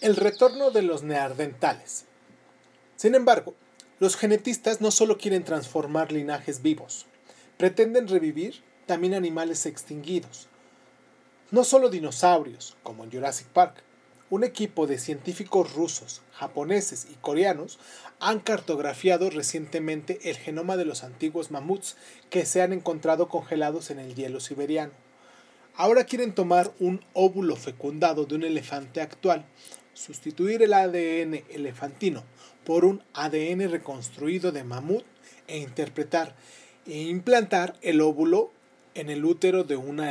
El retorno de los neardentales. Sin embargo, los genetistas no solo quieren transformar linajes vivos, pretenden revivir también animales extinguidos. No solo dinosaurios, como en Jurassic Park. Un equipo de científicos rusos, japoneses y coreanos han cartografiado recientemente el genoma de los antiguos mamuts que se han encontrado congelados en el hielo siberiano. Ahora quieren tomar un óvulo fecundado de un elefante actual, sustituir el ADN elefantino por un ADN reconstruido de mamut e interpretar e implantar el óvulo en el útero de una,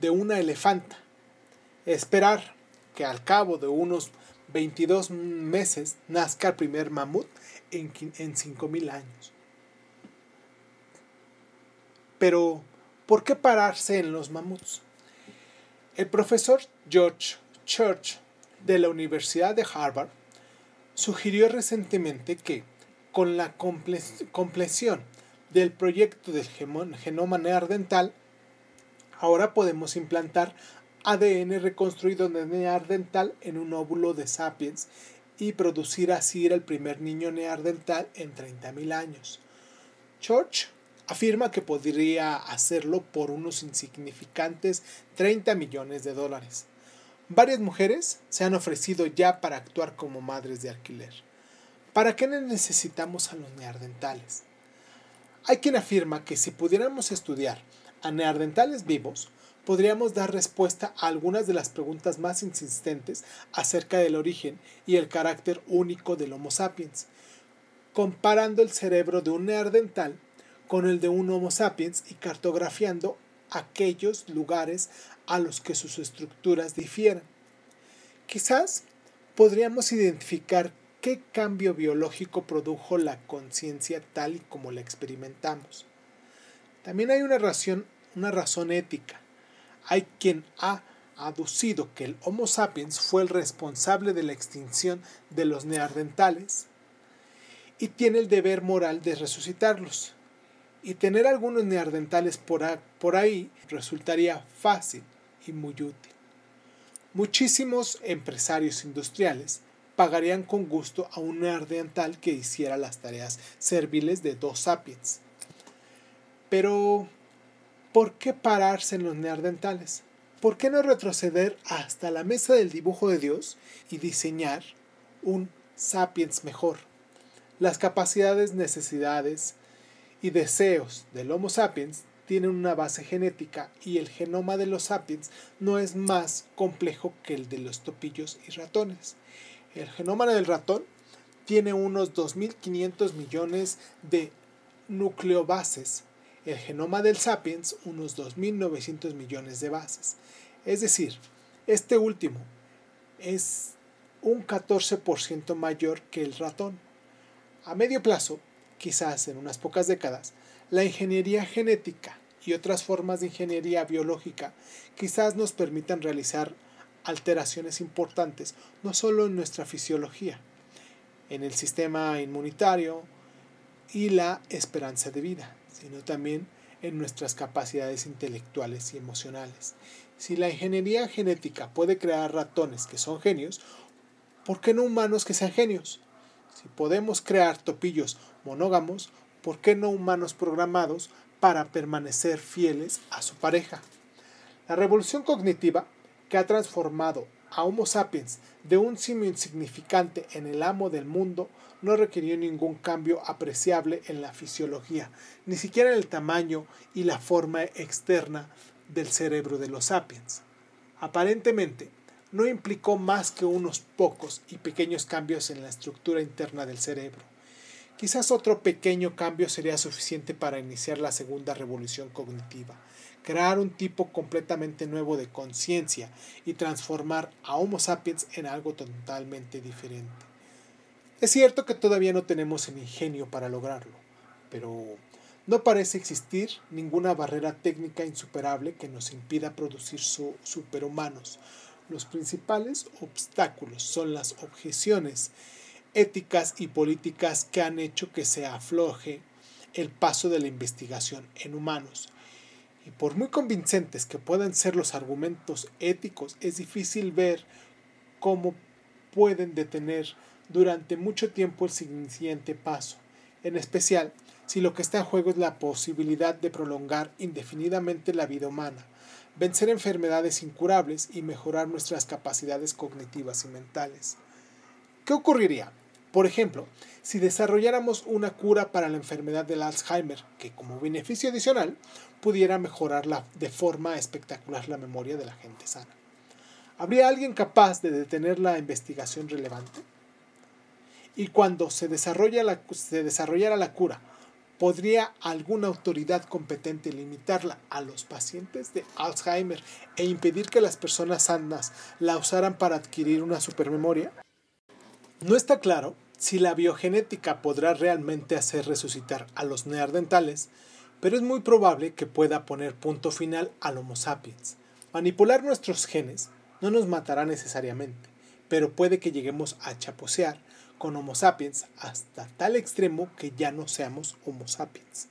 de una elefanta. Esperar que al cabo de unos 22 meses nazca el primer mamut en, en 5.000 años. Pero, ¿por qué pararse en los mamuts? El profesor George Church de la Universidad de Harvard sugirió recientemente que, con la compleción del proyecto del genoma neandertal, ahora podemos implantar ADN reconstruido de neandertal en un óvulo de sapiens y producir así el primer niño neandertal en 30.000 años. Church afirma que podría hacerlo por unos insignificantes 30 millones de dólares. Varias mujeres se han ofrecido ya para actuar como madres de alquiler. ¿Para qué necesitamos a los neandertales? Hay quien afirma que si pudiéramos estudiar a neandertales vivos, podríamos dar respuesta a algunas de las preguntas más insistentes acerca del origen y el carácter único del Homo sapiens, comparando el cerebro de un neandertal con el de un Homo sapiens y cartografiando aquellos lugares a los que sus estructuras difieren. Quizás podríamos identificar qué cambio biológico produjo la conciencia tal y como la experimentamos. También hay una razón, una razón ética. Hay quien ha aducido que el Homo sapiens fue el responsable de la extinción de los neandertales y tiene el deber moral de resucitarlos. Y tener algunos neandertales por, por ahí resultaría fácil y muy útil. Muchísimos empresarios industriales pagarían con gusto a un neandertal que hiciera las tareas serviles de dos sapiens. Pero, ¿por qué pararse en los neandertales? ¿Por qué no retroceder hasta la mesa del dibujo de Dios y diseñar un sapiens mejor? Las capacidades, necesidades y deseos del Homo sapiens tienen una base genética y el genoma de los sapiens no es más complejo que el de los topillos y ratones. El genoma del ratón tiene unos 2.500 millones de nucleobases, el genoma del sapiens unos 2.900 millones de bases. Es decir, este último es un 14% mayor que el ratón. A medio plazo, quizás en unas pocas décadas, la ingeniería genética y otras formas de ingeniería biológica quizás nos permitan realizar alteraciones importantes no solo en nuestra fisiología, en el sistema inmunitario y la esperanza de vida, sino también en nuestras capacidades intelectuales y emocionales. Si la ingeniería genética puede crear ratones que son genios, ¿por qué no humanos que sean genios? Si podemos crear topillos monógamos, ¿por qué no humanos programados para permanecer fieles a su pareja? La revolución cognitiva, que ha transformado a Homo sapiens de un simio insignificante en el amo del mundo, no requirió ningún cambio apreciable en la fisiología, ni siquiera en el tamaño y la forma externa del cerebro de los sapiens. Aparentemente, no implicó más que unos pocos y pequeños cambios en la estructura interna del cerebro. Quizás otro pequeño cambio sería suficiente para iniciar la segunda revolución cognitiva, crear un tipo completamente nuevo de conciencia y transformar a Homo sapiens en algo totalmente diferente. Es cierto que todavía no tenemos el ingenio para lograrlo, pero no parece existir ninguna barrera técnica insuperable que nos impida producir superhumanos. Los principales obstáculos son las objeciones éticas y políticas que han hecho que se afloje el paso de la investigación en humanos. Y por muy convincentes que puedan ser los argumentos éticos, es difícil ver cómo pueden detener durante mucho tiempo el siguiente paso, en especial si lo que está en juego es la posibilidad de prolongar indefinidamente la vida humana, vencer enfermedades incurables y mejorar nuestras capacidades cognitivas y mentales. ¿Qué ocurriría? Por ejemplo, si desarrolláramos una cura para la enfermedad del Alzheimer, que como beneficio adicional pudiera mejorar de forma espectacular la memoria de la gente sana. ¿Habría alguien capaz de detener la investigación relevante? Y cuando la, se desarrollara la cura, ¿podría alguna autoridad competente limitarla a los pacientes de Alzheimer e impedir que las personas sanas la usaran para adquirir una supermemoria? No está claro si la biogenética podrá realmente hacer resucitar a los neandertales, pero es muy probable que pueda poner punto final al Homo sapiens. Manipular nuestros genes no nos matará necesariamente, pero puede que lleguemos a chaposear con Homo sapiens hasta tal extremo que ya no seamos Homo sapiens.